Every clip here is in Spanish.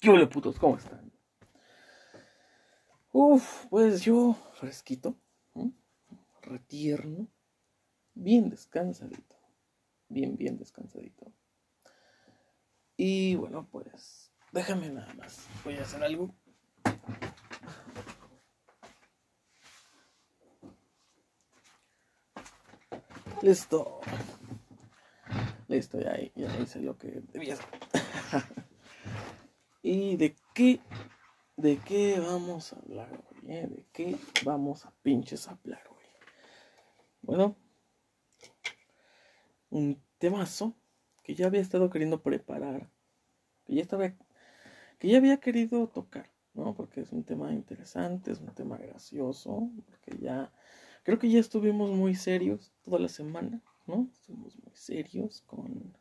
¿Qué hola putos? ¿Cómo están? Uf, pues yo fresquito, retierno, bien descansadito, bien, bien descansadito. Y bueno, pues déjame nada más, voy a hacer algo. Listo. Listo, ya, ya hice lo que debía hacer. ¿Y de qué? ¿De qué vamos a hablar hoy? Eh? ¿De qué vamos a pinches hablar hoy? Bueno, un temazo que ya había estado queriendo preparar, que ya estaba, que ya había querido tocar, ¿no? Porque es un tema interesante, es un tema gracioso, porque ya, creo que ya estuvimos muy serios toda la semana, ¿no? Estuvimos muy serios con,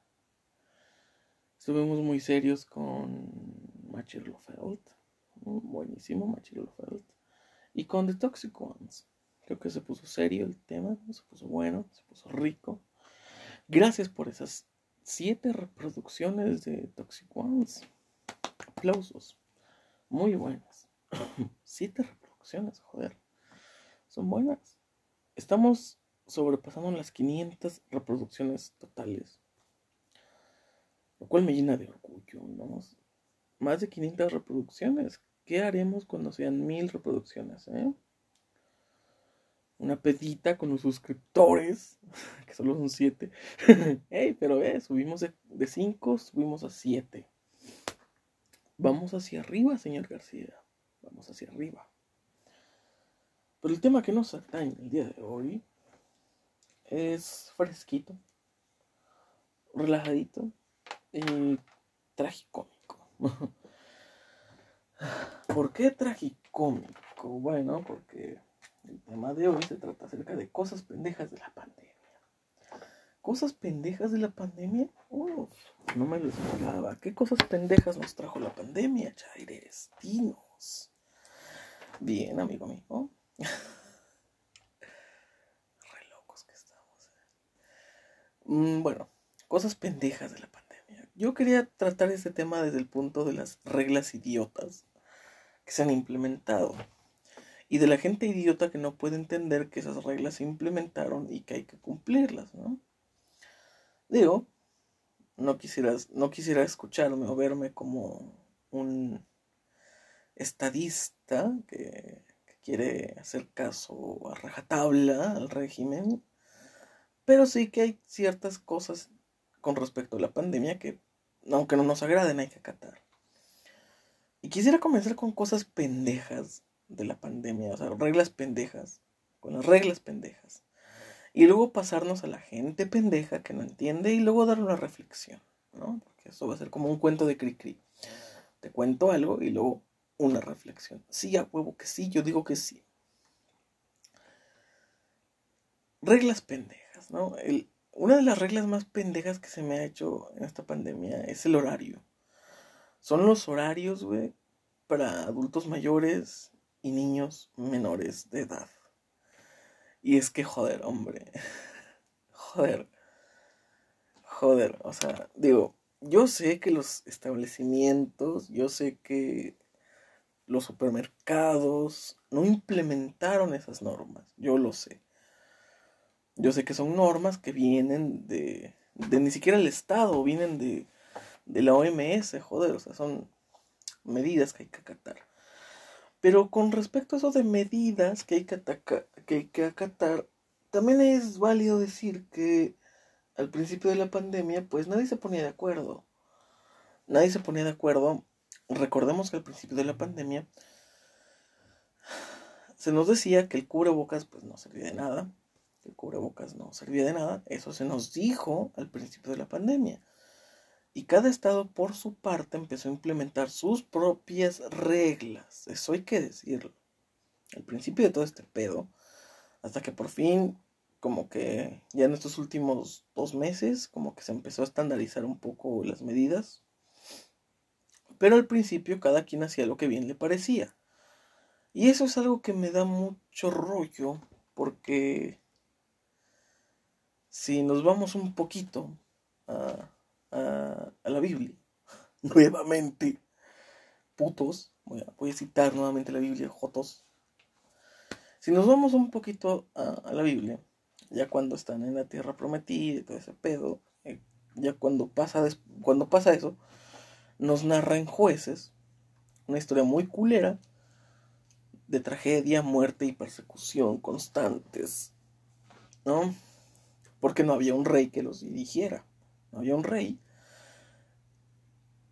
estuvimos muy serios con Machirlofeld. Buenísimo, Machirlofeld. Y con The Toxic Ones. Creo que se puso serio el tema, se puso bueno, se puso rico. Gracias por esas siete reproducciones de Toxic Ones. Aplausos. Muy buenas. siete reproducciones, joder. Son buenas. Estamos sobrepasando las 500 reproducciones totales. Lo cual me llena de orgullo, ¿no? Más de 500 reproducciones. ¿Qué haremos cuando sean mil reproducciones? Eh? Una pedita con los suscriptores, que solo son 7. hey, pero eh, subimos de 5, subimos a 7. Vamos hacia arriba, señor García. Vamos hacia arriba. Pero el tema que nos atañe el día de hoy es fresquito, relajadito y trágico. ¿Por qué tragicómico? Bueno, porque el tema de hoy se trata acerca de cosas pendejas de la pandemia. ¿Cosas pendejas de la pandemia? Uf, no me lo esperaba. ¿Qué cosas pendejas nos trajo la pandemia, Chaires? Dinos. Bien, amigo mío. Re locos que estamos. Eh. Mm, bueno, cosas pendejas de la pandemia. Yo quería tratar este tema desde el punto de las reglas idiotas que se han implementado y de la gente idiota que no puede entender que esas reglas se implementaron y que hay que cumplirlas, ¿no? Digo, no quisieras, no quisiera escucharme o verme como un estadista que, que quiere hacer caso a rajatabla al régimen, pero sí que hay ciertas cosas con respecto a la pandemia que aunque no nos agraden, hay que acatar. Y quisiera comenzar con cosas pendejas de la pandemia, o sea, reglas pendejas, con las reglas pendejas. Y luego pasarnos a la gente pendeja que no entiende y luego dar una reflexión, ¿no? Porque eso va a ser como un cuento de cri-cri. Te cuento algo y luego una reflexión. Sí, a huevo que sí, yo digo que sí. Reglas pendejas, ¿no? El, una de las reglas más pendejas que se me ha hecho en esta pandemia es el horario. Son los horarios, güey, para adultos mayores y niños menores de edad. Y es que, joder, hombre. joder. Joder, o sea, digo, yo sé que los establecimientos, yo sé que los supermercados no implementaron esas normas, yo lo sé. Yo sé que son normas que vienen de, de ni siquiera el Estado, vienen de, de la OMS, joder, o sea, son medidas que hay que acatar. Pero con respecto a eso de medidas que hay que, que, hay que acatar, también es válido decir que al principio de la pandemia, pues nadie se ponía de acuerdo. Nadie se ponía de acuerdo. Recordemos que al principio de la pandemia se nos decía que el cubrebocas pues no servía de nada, el cubrebocas no servía de nada. Eso se nos dijo al principio de la pandemia. Y cada estado por su parte empezó a implementar sus propias reglas. Eso hay que decirlo. Al principio de todo este pedo, hasta que por fin, como que ya en estos últimos dos meses, como que se empezó a estandarizar un poco las medidas. Pero al principio cada quien hacía lo que bien le parecía. Y eso es algo que me da mucho rollo, porque si nos vamos un poquito a, la Biblia, nuevamente, putos, voy a, citar nuevamente la Biblia, Jotos. Si nos vamos un poquito a, la Biblia, ya cuando están en la tierra prometida y todo ese pedo, eh, ya cuando pasa, cuando pasa eso, nos narra en jueces una historia muy culera de tragedia, muerte y persecución constantes, ¿no? Porque no había un rey que los dirigiera, no había un rey.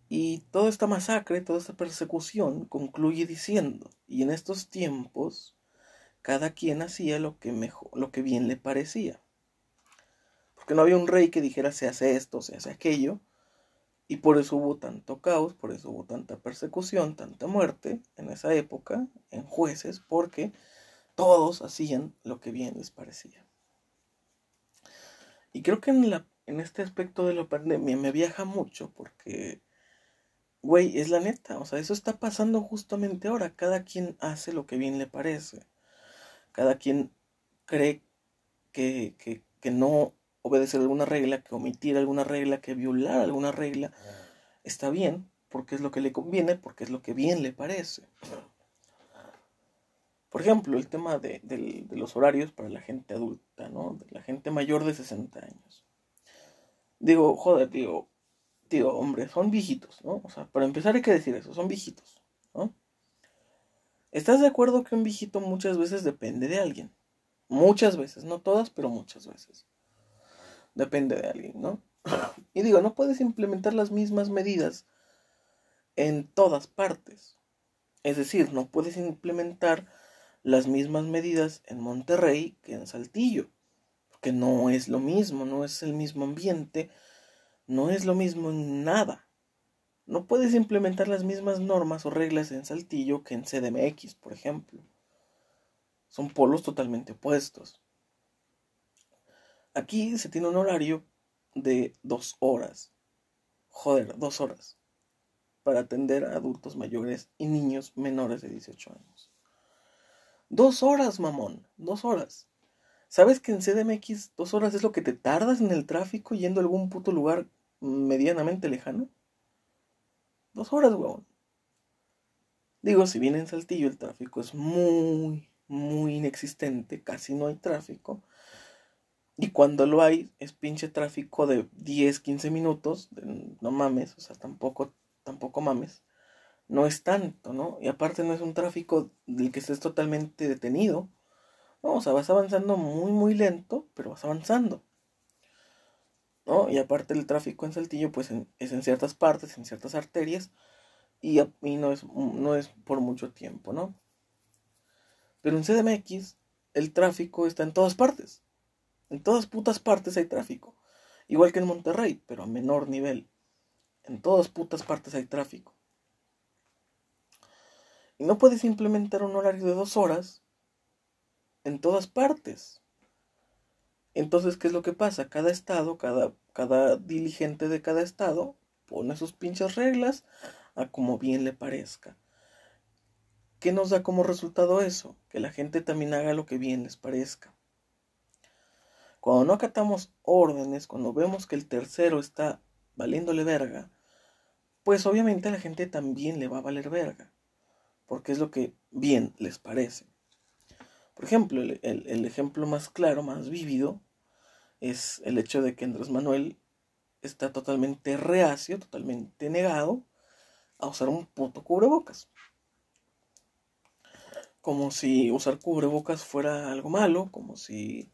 Y toda esta masacre, toda esta persecución concluye diciendo, y en estos tiempos cada quien hacía lo que mejor, lo que bien le parecía. Porque no había un rey que dijera se hace esto, se hace aquello, y por eso hubo tanto caos, por eso hubo tanta persecución, tanta muerte en esa época, en jueces, porque todos hacían lo que bien les parecía. Y creo que en, la, en este aspecto de la pandemia me viaja mucho porque, güey, es la neta, o sea, eso está pasando justamente ahora. Cada quien hace lo que bien le parece. Cada quien cree que, que, que no obedecer alguna regla, que omitir alguna regla, que violar alguna regla, está bien, porque es lo que le conviene, porque es lo que bien le parece. Por ejemplo, el tema de, los horarios para la gente adulta, De la gente mayor de 60 años. Digo, joder, digo, digo, hombre, son viejitos, ¿no? O sea, para empezar hay que decir eso, son viejitos, ¿no? ¿Estás de acuerdo que un viejito muchas veces depende de alguien? Muchas veces, no todas, pero muchas veces depende de alguien, ¿no? Y digo, no puedes implementar las mismas medidas en todas partes. Es decir, no puedes implementar las mismas medidas en Monterrey que en Saltillo. No es lo mismo, no es el mismo ambiente, no es lo mismo en nada. No puedes implementar las mismas normas o reglas en Saltillo que en CDMX, por ejemplo. Son polos totalmente opuestos. Aquí se tiene un horario de dos horas. Joder, dos horas. Para atender a adultos mayores y niños menores de 18 años. Dos horas, mamón. Dos horas. ¿Sabes que en CDMX dos horas es lo que te tardas en el tráfico yendo a algún puto lugar medianamente lejano? Dos horas, weón. Digo, si bien en Saltillo el tráfico es muy, muy inexistente, casi no hay tráfico. Y cuando lo hay, es pinche tráfico de 10, 15 minutos. no mames, o sea, tampoco, tampoco mames. No es tanto, ¿no? Y aparte no es un tráfico del que estés totalmente detenido. No, o sea, vas avanzando muy, muy lento, pero vas avanzando. ¿No? Y aparte el tráfico en Saltillo, pues es en ciertas partes, en ciertas arterias. Y, y no, es, no es por mucho tiempo, ¿no? Pero en CDMX, el tráfico está en todas partes. En todas putas partes hay tráfico. Igual que en Monterrey, pero a menor nivel. En todas putas partes hay tráfico. Y no puedes implementar un horario de dos horas en todas partes. Entonces, ¿qué es lo que pasa? Cada estado, cada, cada diligente de cada estado pone sus pinches reglas a como bien le parezca. ¿Qué nos da como resultado eso? Que la gente también haga lo que bien les parezca. Cuando no acatamos órdenes, cuando vemos que el tercero está valiéndole verga, pues obviamente a la gente también le va a valer verga, porque es lo que bien les parece. Por ejemplo, el, ejemplo más claro, más vívido, es el hecho de que Andrés Manuel está totalmente reacio, totalmente negado a usar un puto cubrebocas. Como si usar cubrebocas fuera algo malo, como si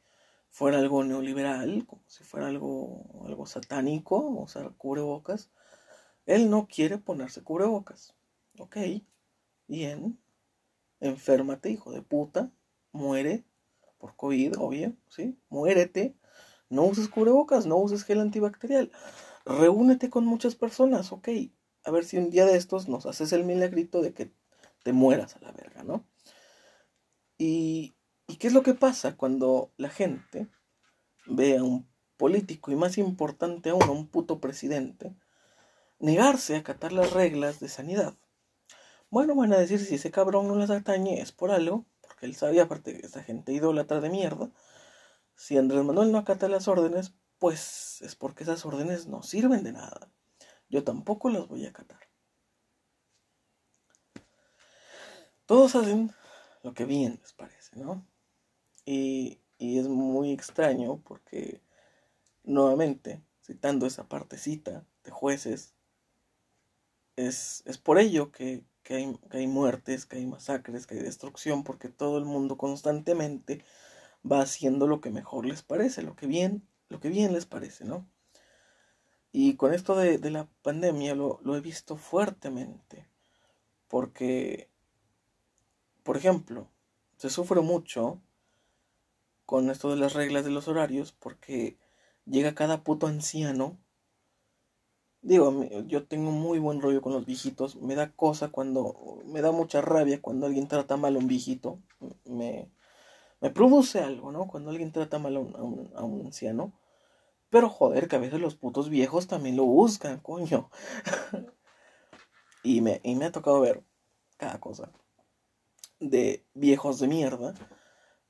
fuera algo neoliberal, como si fuera algo, algo satánico, usar cubrebocas. Él no quiere ponerse cubrebocas. Ok, bien. Enférmate, hijo de puta. Muere por COVID, obvio, ¿sí? Muérete. No uses cubrebocas, no uses gel antibacterial. Reúnete con muchas personas, ok. A ver si un día de estos nos haces el milagrito de que te mueras a la verga, ¿no? Y ¿Y qué es lo que pasa cuando la gente ve a un político y más importante aún a un puto presidente negarse a acatar las reglas de sanidad? Bueno, van a decir si ese cabrón no las atañe es por algo, porque él sabía, aparte de esa gente idólatra de mierda, si Andrés Manuel no acata las órdenes, pues es porque esas órdenes no sirven de nada. Yo tampoco las voy a acatar. todos hacen lo que bien les parece, ¿no? Y, y es muy extraño porque, nuevamente, citando esa partecita de jueces, es, es por ello que, que, hay, que hay muertes, que hay masacres, que hay destrucción, porque todo el mundo constantemente va haciendo lo que mejor les parece, lo que bien, lo que bien les parece, ¿no? Y con esto de, de la pandemia lo, lo, he visto fuertemente, porque, por ejemplo, se sufre mucho con esto de las reglas de los horarios, porque llega cada puto anciano. Digo, yo tengo muy buen rollo con los viejitos. Me da cosa cuando. Me da mucha rabia cuando alguien trata mal a un viejito. Me, me produce algo, ¿no? Cuando alguien trata mal a un, a un, a un anciano. Pero joder, que a veces los putos viejos también lo buscan, coño. y, me, y me ha tocado ver cada cosa. De viejos de mierda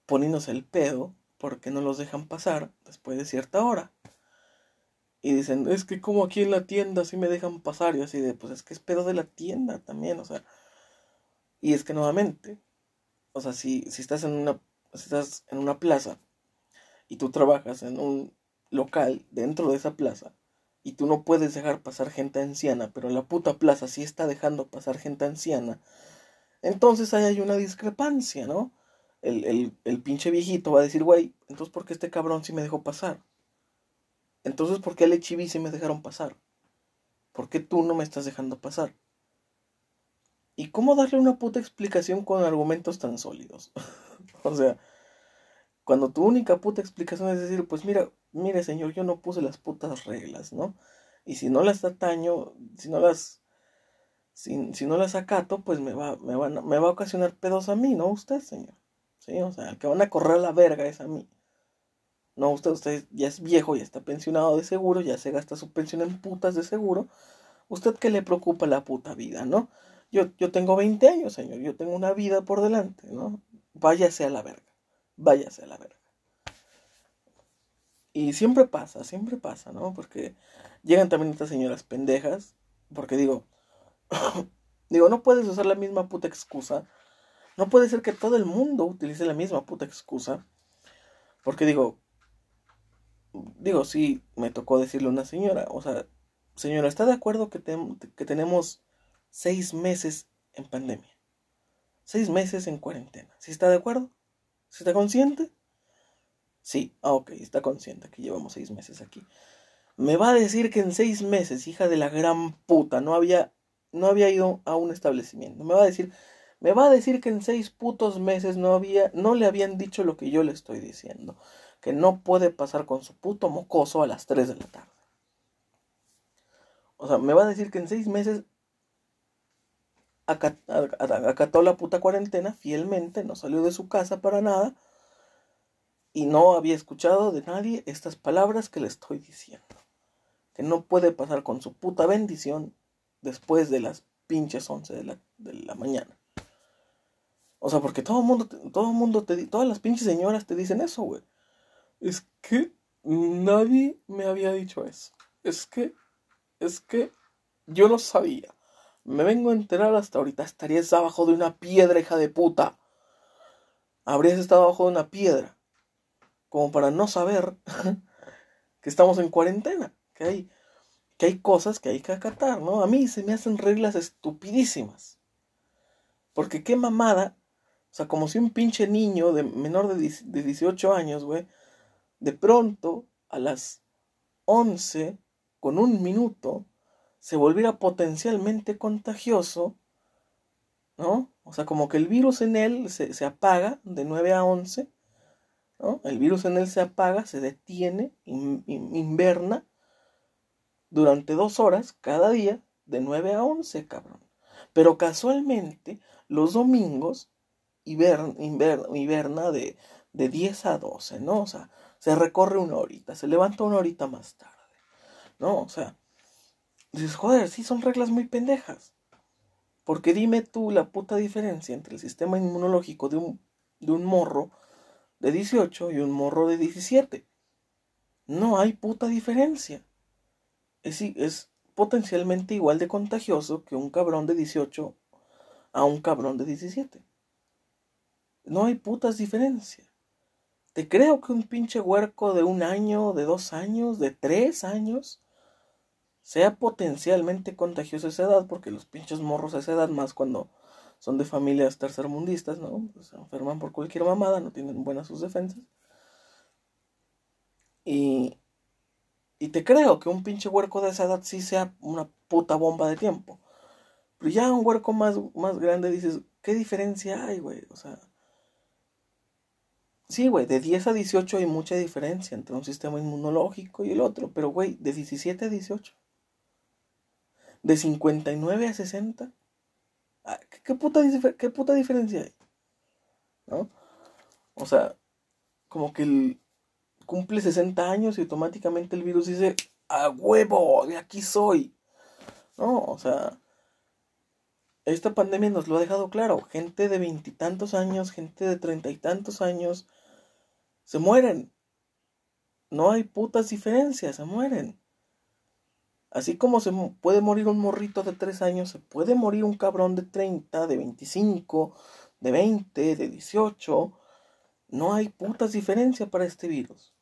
poniéndose el pedo porque no los dejan pasar después de cierta hora. Y dicen, es que como aquí en la tienda sí me dejan pasar. Y así de, pues es que es pedo de la tienda también, o sea. Y es que nuevamente, o sea, si, si estás en una, estás en una plaza y tú trabajas en un local dentro de esa plaza y tú no puedes dejar pasar gente anciana, pero la puta plaza sí está dejando pasar gente anciana, entonces ahí hay una discrepancia, ¿no? El, el, el pinche viejito va a decir, güey, entonces ¿por qué este cabrón sí me dejó pasar? Entonces ¿por qué el Echibi me dejaron pasar? ¿Por qué tú no me estás dejando pasar? ¿Y cómo darle una puta explicación con argumentos tan sólidos? o sea, cuando tu única puta explicación es decir, pues mira, mire señor, yo no puse las putas reglas, ¿no? Y si no las ataño, si no las, si, si no las acato, pues me va, me, va, me va a ocasionar pedos a mí, no usted, señor. Sí, o sea, el que van a correr la verga es a mí. No, usted, usted ya es viejo, ya está pensionado de seguro, ya se gasta su pensión en putas de seguro. ¿Usted qué le preocupa la puta vida, no? Yo, yo tengo 20 años, señor, yo tengo una vida por delante, ¿no? Váyase a la verga, váyase a la verga. Y siempre pasa, siempre pasa, ¿no? Porque llegan también estas señoras pendejas, porque digo, digo, no puedes usar la misma puta excusa. No puede ser que todo el mundo utilice la misma puta excusa. Porque digo, digo, sí, me tocó decirle a una señora, o sea, señora, ¿está de acuerdo que, te, que tenemos seis meses en pandemia? Seis meses en cuarentena. ¿Sí está de acuerdo? ¿Sí está consciente? Sí, ah, ok, está consciente que llevamos seis meses aquí. Me va a decir que en seis meses, hija de la gran puta, no había, no había ido a un establecimiento. Me va a decir, me va a decir que en seis putos meses no había, no le habían dicho lo que yo le estoy diciendo que no puede pasar con su puto mocoso a las 3 de la tarde. O sea, me va a decir que en seis meses acató la puta cuarentena fielmente, no salió de su casa para nada y no había escuchado de nadie estas palabras que le estoy diciendo. Que no puede pasar con su puta bendición después de las pinches 11 de la, mañana. O sea, porque todo el mundo, todo mundo te, todas las pinches señoras te dicen eso, güey. Es que nadie me había dicho eso. Es que, es que yo no sabía. Me vengo a enterar hasta ahorita. Estarías abajo de una piedra, hija de puta. Habrías estado abajo de una piedra. Como para no saber que estamos en cuarentena. Que hay, que hay cosas que hay que acatar, ¿no? A mí se me hacen reglas estupidísimas. Porque qué mamada. O sea, como si un pinche niño de menor de, de 18 años, güey, de pronto, a las 11 con un minuto, se volviera potencialmente contagioso, ¿no? O sea, como que el virus en él se, se apaga de 9 a 11, ¿no? El virus en él se apaga, se detiene, in, in, inverna durante dos horas cada día, de 9 a 11, cabrón. Pero casualmente, los domingos hiberna, hiberna de, de 10 a 12, ¿no? O sea, se recorre una horita, se levanta una horita más tarde, ¿no? O sea, dices, joder, sí son reglas muy pendejas. Porque dime tú la puta diferencia entre el sistema inmunológico de un, de un morro de 18 y un morro de 17. No hay puta diferencia. Es, es potencialmente igual de contagioso que un cabrón de 18 a un cabrón de 17. No hay putas diferencia. Te creo que un pinche huerco de un año, de dos años, de tres años, sea potencialmente contagioso a esa edad, porque los pinches morros a esa edad, más cuando son de familias tercermundistas, ¿no? Pues se enferman por cualquier mamada, no tienen buenas sus defensas. Y, y te creo que un pinche huerco de esa edad sí sea una puta bomba de tiempo. Pero ya un huerco más, más grande dices, ¿qué diferencia hay, güey? O sea, sí, güey, de 10 a 18 hay mucha diferencia entre un sistema inmunológico y el otro, pero, güey, de 17 a 18. De 59 a 60. Ah, ¿Qué, puta, ¿Qué puta diferencia hay? ¿No? O sea, como que el, cumple 60 años y automáticamente el virus dice, a huevo, de aquí soy. No, o sea, esta pandemia nos lo ha dejado claro. Gente de veintitantos años, gente de treinta y tantos años, se mueren. No hay putas diferencias, se mueren. Así como se puede morir un morrito de tres años, se puede morir un cabrón de 30, de 25, de 20, de 18. No hay putas diferencias para este virus.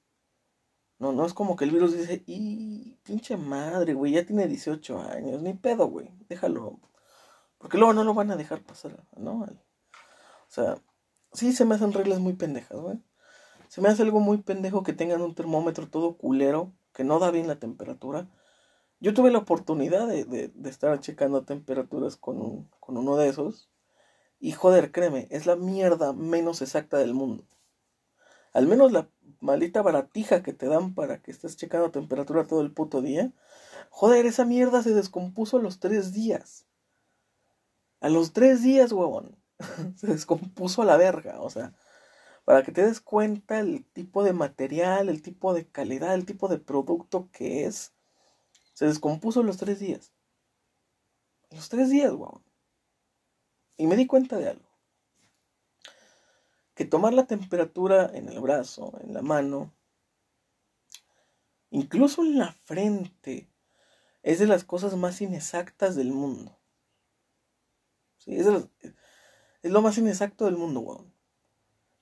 No, no es como que el virus dice, y pinche madre, güey, ya tiene 18 años, ni pedo, güey, déjalo. Porque luego no lo van a dejar pasar, ¿no? O sea, sí se me hacen reglas muy pendejas, güey. Se me hace algo muy pendejo que tengan un termómetro todo culero, que no da bien la temperatura. Yo tuve la oportunidad de, de, estar checando temperaturas con, con uno de esos. Y joder, créeme, es la mierda menos exacta del mundo. Al menos la maldita baratija que te dan para que estés checando temperatura todo el puto día. Joder, esa mierda se descompuso a los tres días. A los tres días, huevón. se descompuso a la verga. O sea, para que te des cuenta el tipo de material, el tipo de calidad, el tipo de producto que es. Se descompuso los tres días. Los tres días, huevón. Y me di cuenta de algo que tomar la temperatura en el brazo, en la mano, incluso en la frente, es de las cosas más inexactas del mundo. es, lo más inexacto del mundo, weón.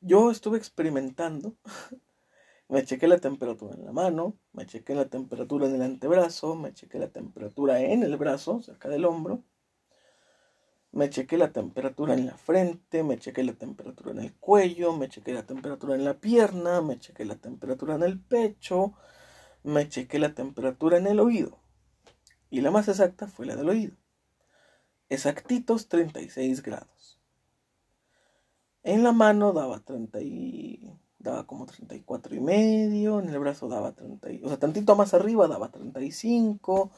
Yo estuve experimentando. me chequé la temperatura en la mano, me chequé la temperatura en el antebrazo, me chequé la temperatura en el brazo, cerca del hombro me chequé la temperatura en la frente, me chequé la temperatura en el cuello, me chequé la temperatura en la pierna, me chequé la temperatura en el pecho, me chequé la temperatura en el oído. Y la más exacta fue la del oído. Exactitos 36 grados. En la mano daba 30 y... daba como 34 y medio, en el brazo daba 30, o sea, tantito más arriba daba 35,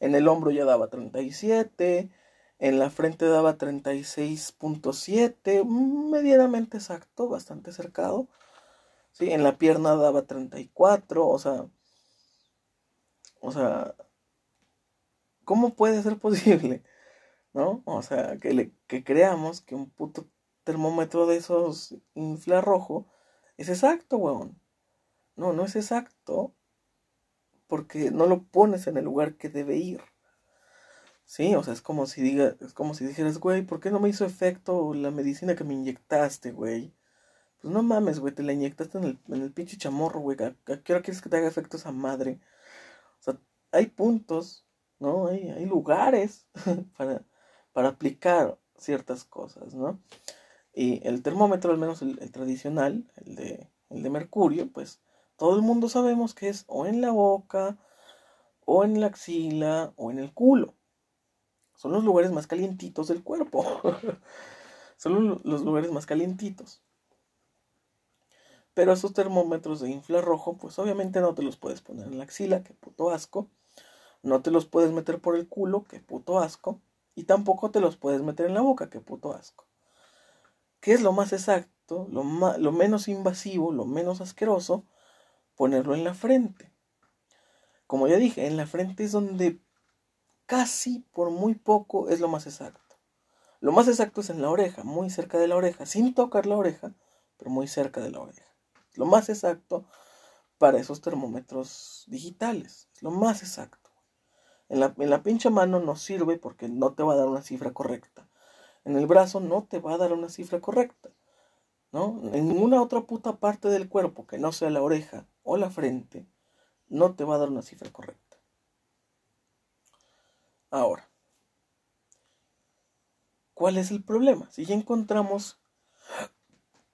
en el hombro ya daba 37, en la frente daba 36.7, medianamente exacto, bastante cercado. ¿sí? En la pierna daba 34, o sea, o sea, ¿cómo puede ser posible? ¿No? O sea, que, le, que creamos que un puto termómetro de esos infrarrojo es exacto, weón. No, no es exacto porque no lo pones en el lugar que debe ir. Sí, o sea, es como si diga, es como si dijeras, güey, ¿por qué no me hizo efecto la medicina que me inyectaste, güey? Pues no mames, güey, te la inyectaste en el, en el pinche chamorro, güey. ¿A, qué hora quieres que te haga efecto esa madre? O sea, hay puntos, ¿no? Hay, hay lugares para, para aplicar ciertas cosas, ¿no? Y el termómetro, al menos el, tradicional, el de, el de mercurio, pues todo el mundo sabemos que es o en la boca, o en la axila, o en el culo. Son los lugares más calientitos del cuerpo. Son los lugares más calientitos. Pero esos termómetros de infrarrojo, pues obviamente no te los puedes poner en la axila, que puto asco. No te los puedes meter por el culo, que puto asco. Y tampoco te los puedes meter en la boca, que puto asco. ¿Qué es lo más exacto, lo, menos invasivo, lo menos asqueroso? Ponerlo en la frente. Como ya dije, en la frente es donde casi por muy poco es lo más exacto. Lo más exacto es en la oreja, muy cerca de la oreja, sin tocar la oreja, pero muy cerca de la oreja. Lo más exacto para esos termómetros digitales. Es lo más exacto. En la, en la mano no sirve porque no te va a dar una cifra correcta. En el brazo no te va a dar una cifra correcta. ¿no? En ninguna otra puta parte del cuerpo que no sea la oreja o la frente, no te va a dar una cifra correcta. Ahora, ¿cuál es el problema? Si ya encontramos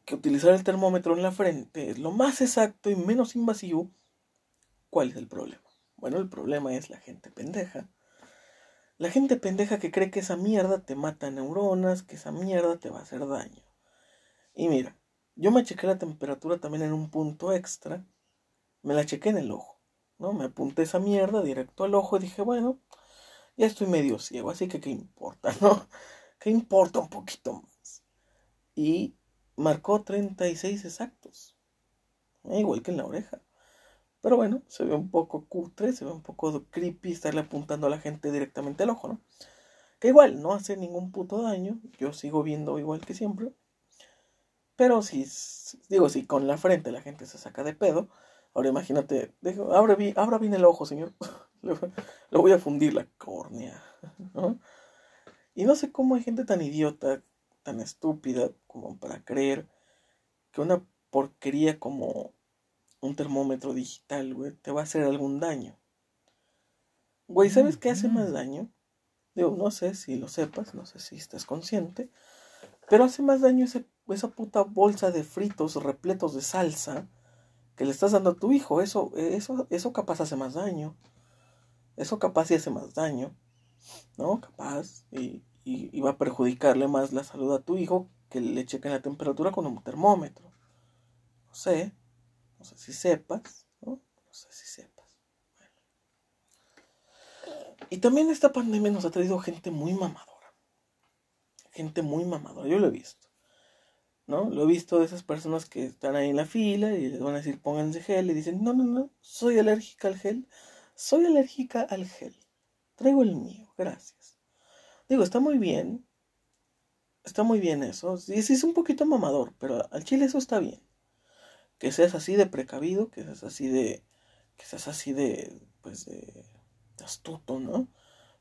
que utilizar el termómetro en la frente es lo más exacto y menos invasivo, ¿cuál es el problema? Bueno, el problema es la gente pendeja. La gente pendeja que cree que esa mierda te mata neuronas, que esa mierda te va a hacer daño. Y mira, yo me chequé la temperatura también en un punto extra. Me la chequé en el ojo, ¿no? Me apunté esa mierda directo al ojo y dije, bueno, ya estoy medio ciego, así que qué importa, ¿no? ¿Qué importa un poquito más? Y marcó 36 exactos. Igual que en la oreja. Pero bueno, se ve un poco cutre, se ve un poco creepy estarle apuntando a la gente directamente al ojo, ¿no? Que igual no hace ningún puto daño, yo sigo viendo igual que siempre. Pero si, digo, si con la frente la gente se saca de pedo, ahora imagínate, abra, bien, el ojo, señor. Lo voy a fundir la córnea, ¿no? Y no sé cómo hay gente tan idiota, tan estúpida como para creer que una porquería como un termómetro digital, güey, te va a hacer algún daño. Güey, ¿sabes qué hace más daño? Digo, no sé si lo sepas, no sé si estás consciente, pero hace más daño esa puta bolsa de fritos repletos de salsa que le estás dando a tu hijo. Eso, eso, eso capaz hace más daño. Eso capaz sí hace más daño. ¿No? Capaz. Y, y, va a perjudicarle más la salud a tu hijo que le chequen la temperatura con un termómetro. No sé. No sé si sepas, ¿no? No sé si sepas. Y también esta pandemia nos ha traído gente muy mamadora. Gente muy mamadora, yo lo he visto. ¿No? Lo he visto de esas personas que están ahí en la fila y les van a decir pónganse gel y dicen, no, no, no, soy alérgica al gel. Soy alérgica al gel. Traigo el mío, gracias. Digo, está muy bien. Está muy bien eso. Sí, sí es un poquito mamador, pero al chile eso está bien que seas así de precavido, que seas así de, que seas así de, pues, de, astuto, ¿no?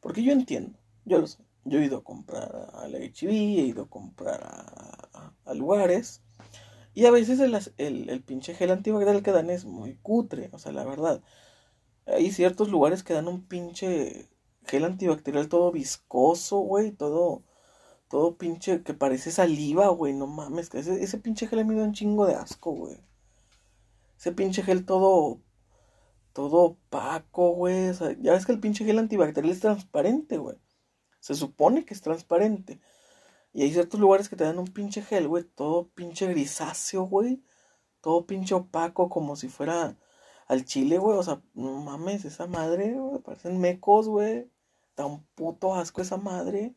Porque yo entiendo, yo lo sé, yo he ido a comprar a la HB, he ido a comprar a, lugares, y a veces el, el, pinche gel antibacterial que dan es muy cutre, o sea, la verdad. Hay ciertos lugares que dan un pinche gel antibacterial todo viscoso, güey, todo, todo pinche que parece saliva, güey, no mames, que ese, ese pinche gel me da un chingo de asco, güey. Ese pinche gel todo. Todo opaco, güey. ya ves que el pinche gel antibacterial es transparente, güey. Se supone que es transparente. Y hay ciertos lugares que te dan un pinche gel, güey. Todo pinche grisáceo, güey. Todo pinche opaco, como si fuera al chile, güey. O sea, no mames, esa madre, güey. Parecen mecos, güey. Un puto asco esa madre.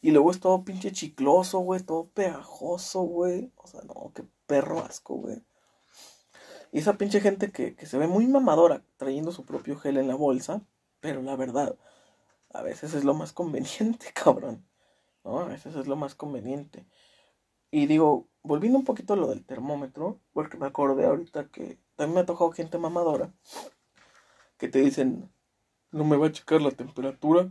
Y luego es todo pinche chicloso, güey. Todo pegajoso, güey. O sea, no, qué perro asco, güey. Y esa pinche gente que, se ve muy mamadora trayendo su propio gel en la bolsa, pero la verdad, a veces es lo más conveniente, cabrón. ¿No? A veces es lo más conveniente. Y digo, volviendo un poquito a lo del termómetro, porque me acordé ahorita que también me ha tocado gente mamadora que te dicen, no me va a checar la temperatura,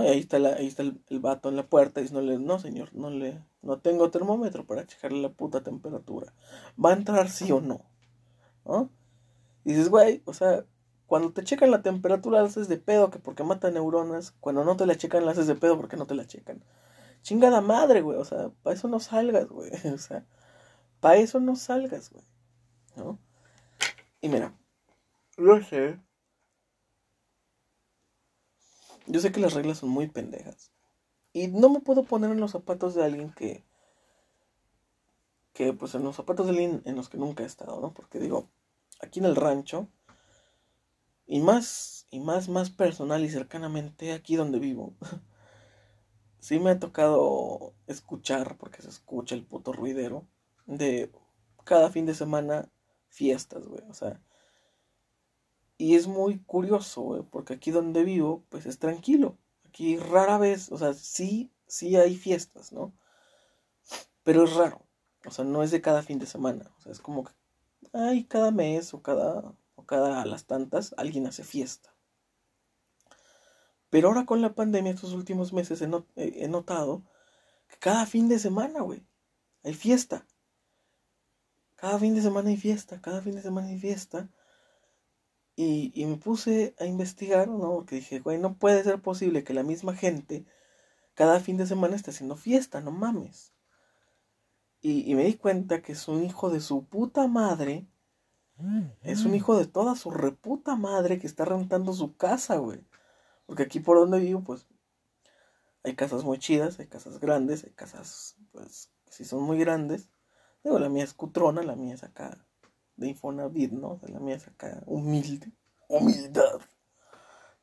y ahí está, ahí está el, vato en la puerta y no no señor, no le, no tengo termómetro para checarle la puta temperatura. ¿Va a entrar sí o no? ¿No? Y dices, güey, o sea, cuando te checan la temperatura la haces de pedo que porque mata neuronas, cuando no te la checan la haces de pedo porque no te la checan. Chingada madre, güey, o sea, para eso no salgas, güey, o sea, para eso no salgas, güey, ¿no? Y mira, yo sé yo sé que las reglas son muy pendejas. Y no me puedo poner en los zapatos de alguien que. Que, pues, en los zapatos de alguien en los que nunca he estado, ¿no? Porque digo, aquí en el rancho. Y más, y más, más personal y cercanamente aquí donde vivo. sí me ha tocado escuchar, porque se escucha el puto ruidero, de cada fin de semana fiestas, güey. O sea, y es muy curioso, porque aquí donde vivo, pues es tranquilo. Aquí rara vez, o sea, sí, sí hay fiestas, ¿no? Pero es raro. O sea, no es de cada fin de semana. O sea, es como que, ay, cada mes o cada, o cada a las tantas, alguien hace fiesta. Pero ahora con la pandemia, estos últimos meses he, he notado que cada fin de semana, güey, hay fiesta. Cada fin de semana hay fiesta, cada fin de semana hay fiesta. Y, y me puse a investigar, ¿no? Porque dije, güey, no puede ser posible que la misma gente cada fin de semana esté haciendo fiesta, no mames. Y, me di cuenta que es un hijo de su puta madre. Es un hijo de toda su reputa madre que está rentando su casa, güey. Porque aquí por donde vivo, pues, hay casas muy chidas, hay casas grandes, hay casas, pues, que sí son muy grandes. Digo, la mía es cutrona, la mía es acá de Infonavit, ¿no? la mía es acá humilde, humildad,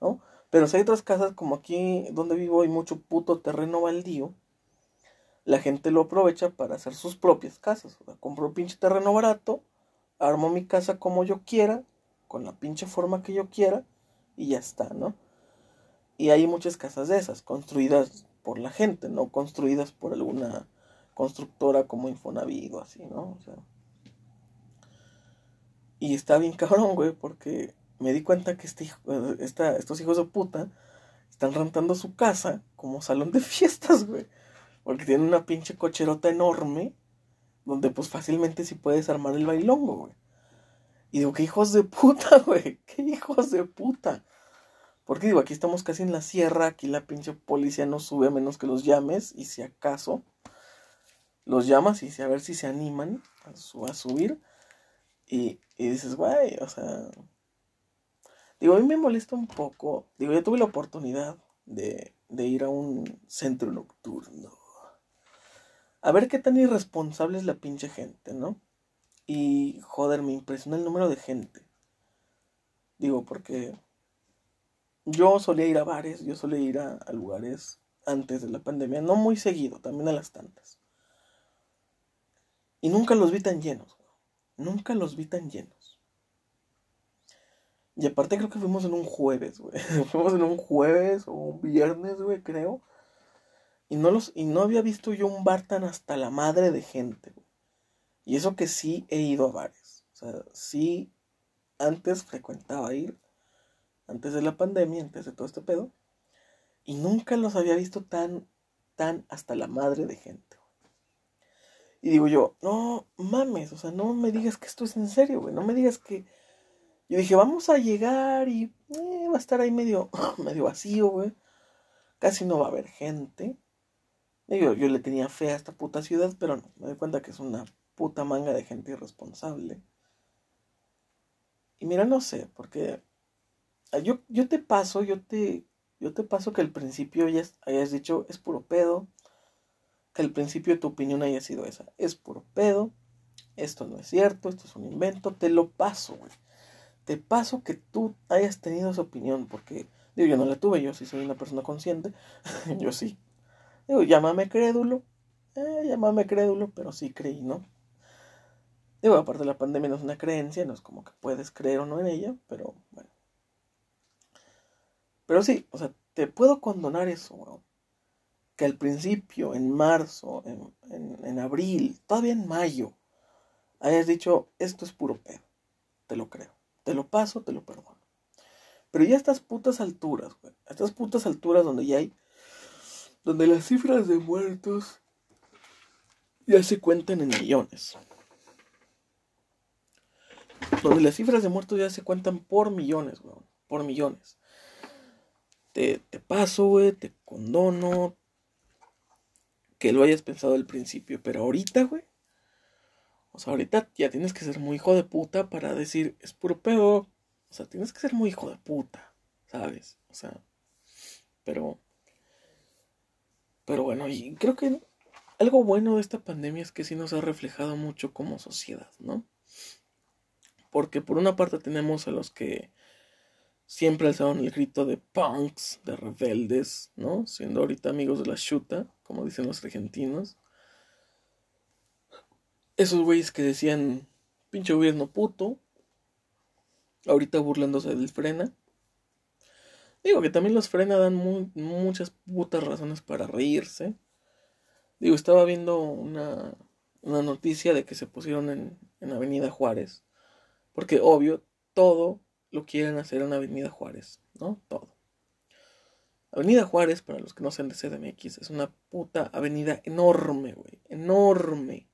¿no? Pero si hay otras casas como aquí donde vivo hay mucho puto terreno baldío, la gente lo aprovecha para hacer sus propias casas. O sea, compro pinche terreno barato, armo mi casa como yo quiera, con la pinche forma que yo quiera, y ya está, ¿no? Y hay muchas casas de esas, construidas por la gente, no construidas por alguna constructora como Infonavit o así, ¿no? O sea. Y está bien cabrón, güey, porque me di cuenta que este estos hijos de puta están rentando su casa como salón de fiestas, güey. Porque tienen una pinche cocherota enorme donde pues fácilmente sí puedes armar el bailongo, güey. Y digo, qué hijos de puta, güey, qué hijos de puta. Porque digo, aquí estamos casi en la sierra, aquí la pinche policía no sube a menos que los llames y si acaso los llamas y a ver si se animan a, subir. Y, dices, güey, o sea... Digo, a mí me molesta un poco. Digo, yo tuve la oportunidad de, de ir a un centro nocturno. A ver qué tan irresponsable es la pinche gente, ¿no? Y joder, me impresiona el número de gente. Digo, porque yo solía ir a bares, yo solía ir a, lugares antes de la pandemia, no muy seguido, también a las tantas. Y nunca los vi tan llenos, nunca los vi tan llenos. Y aparte creo que fuimos en un jueves, güey. fuimos en un jueves o un viernes, güey, creo. Y no, los, y no había visto yo un bar tan hasta la madre de gente, güey. Y eso que sí he ido a bares. O sea, sí antes frecuentaba ir antes de la pandemia, antes de todo este pedo. Y nunca los había visto tan, tan hasta la madre de gente. Y digo yo, no mames, o sea, no me digas que esto es en serio, güey. No me digas que. Yo dije, vamos a llegar y eh, va a estar ahí medio, medio vacío, güey. Casi no va a haber gente. Digo, yo le tenía fe a esta puta ciudad, pero no, me doy cuenta que es una puta manga de gente irresponsable. Y mira, no sé, porque Ah, yo, yo te paso, yo te, yo te paso que al principio ya hayas dicho es puro pedo, que al principio tu opinión haya sido esa, es puro pedo, esto no es cierto, esto es un invento, te lo paso, güey. Te paso que tú hayas tenido esa opinión, porque, digo, yo no la tuve, yo sí soy una persona consciente, yo sí. Digo, llámame crédulo, eh, llámame crédulo, pero sí creí, ¿no? Digo, aparte la pandemia no es una creencia, no es como que puedes creer o no en ella, pero bueno. Pero sí, o sea, te puedo condonar eso, weón. Que al principio, en marzo, en, en, abril, todavía en mayo, hayas dicho, esto es puro pedo. Te lo creo. Te lo paso, te lo perdono. Pero ya a estas putas alturas, güey. A estas putas alturas donde ya hay. Donde las cifras de muertos ya se cuentan en millones. Donde las cifras de muertos ya se cuentan por millones. Por millones te, paso, güey, te condono que lo hayas pensado al principio, pero ahorita, güey, o sea, ahorita ya tienes que ser muy hijo de puta para decir, es puro pedo. O sea, tienes que ser muy hijo de puta, ¿sabes? O sea, pero... Pero bueno, y creo que algo bueno de esta pandemia es que sí nos ha reflejado mucho como sociedad, ¿no? Porque por una parte tenemos a los que siempre alzaron el grito de punks, de rebeldes, ¿no? Siendo ahorita amigos de la chuta, como dicen los argentinos. Esos güeyes que decían, pinche gobierno puto, ahorita burlándose del frena. Digo que también los frena dan muchas putas razones para reírse. Digo, estaba viendo una, una noticia de que se pusieron en, en Avenida Juárez. Porque obvio, todo lo quieren hacer en Avenida Juárez, ¿no? Todo. Avenida Juárez, para los que no sean de CDMX, es una puta avenida enorme, güey. Enorme.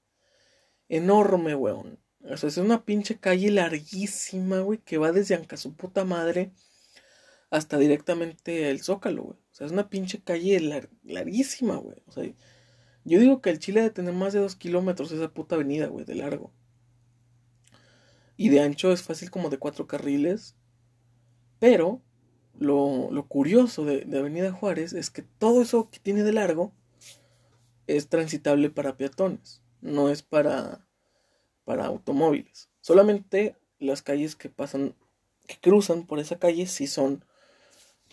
enorme, weón. O sea, es una pinche calle larguísima, güey, que va desde Anca su puta madre hasta directamente el Zócalo, güey. O sea, es una pinche calle larguísima, güey. O sea, yo digo que el Chile debe tener más de dos kilómetros esa puta avenida, güey, de largo. Y de ancho es fácil como de cuatro carriles. Pero lo, lo curioso de, de, Avenida Juárez es que todo eso que tiene de largo es transitable para peatones. No es para, para automóviles. Solamente las calles que pasan, que cruzan por esa calle sí son,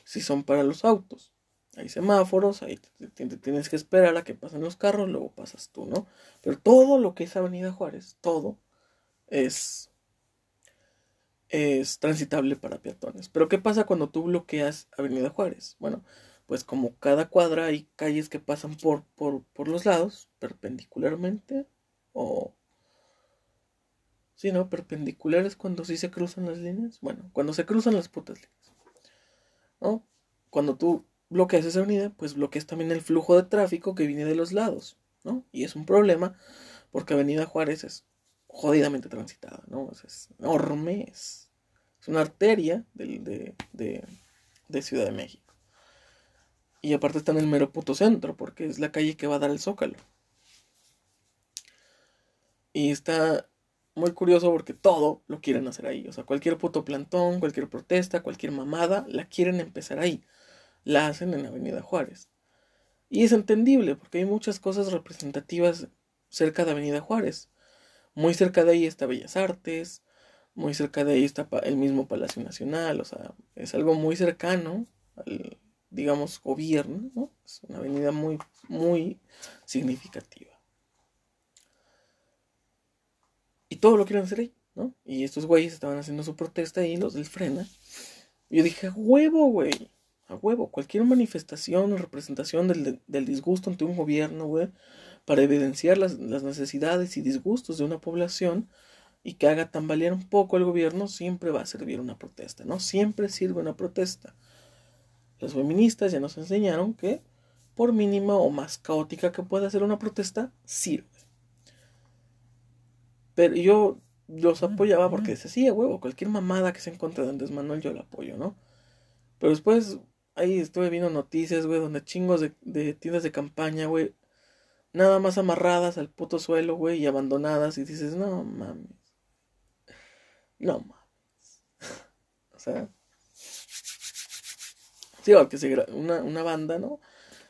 sí son para los autos. Hay semáforos, ahí te, tienes que esperar a que pasen los carros, luego pasas tú, ¿no? Pero todo lo que es Avenida Juárez, todo es es transitable para peatones. Pero ¿qué pasa cuando tú bloqueas Avenida Juárez? Bueno, pues como cada cuadra hay calles que pasan por, por, por los lados, perpendicularmente, o... Sí, ¿no? Perpendiculares cuando sí se cruzan las líneas. Bueno, cuando se cruzan las putas líneas. ¿No? Cuando tú bloqueas esa avenida, pues bloqueas también el flujo de tráfico que viene de los lados, ¿no? Y es un problema porque Avenida Juárez es jodidamente transitada, ¿no? Es, enorme, es, una arteria de, de, de, Ciudad de México. Y aparte está en el mero puto centro, porque es la calle que va a dar el zócalo. Y está muy curioso porque todo lo quieren hacer ahí. O sea, cualquier puto plantón, cualquier protesta, cualquier mamada, la quieren empezar ahí. La hacen en Avenida Juárez. Y es entendible porque hay muchas cosas representativas cerca de Avenida Juárez. Muy cerca de ahí está Bellas Artes, muy cerca de ahí está el mismo Palacio Nacional, o sea, es algo muy cercano al, digamos, gobierno, ¿no? Es una avenida muy, muy significativa. Y todo lo quieren hacer ahí, ¿no? Y estos güeyes estaban haciendo su protesta ahí, los del frena. Y yo dije, a huevo, güey, a huevo, cualquier manifestación o representación del, del disgusto ante un gobierno, güey, para evidenciar las, necesidades y disgustos de una población y que haga tambalear un poco el gobierno, siempre va a servir una protesta, ¿no? Siempre sirve una protesta. Las feministas ya nos enseñaron que, por mínima o más caótica que pueda ser una protesta, sirve. Pero yo los apoyaba porque decía, sí, huevo, cualquier mamada que se encuentre de Andrés Manuel yo la apoyo, ¿no? Pero después ahí estuve viendo noticias, güey, donde chingos de, de tiendas de campaña, güey, nada más amarradas al puto suelo, güey, y abandonadas, y dices, no mames. No mames. o sea. Sí, que se una, una banda, ¿no?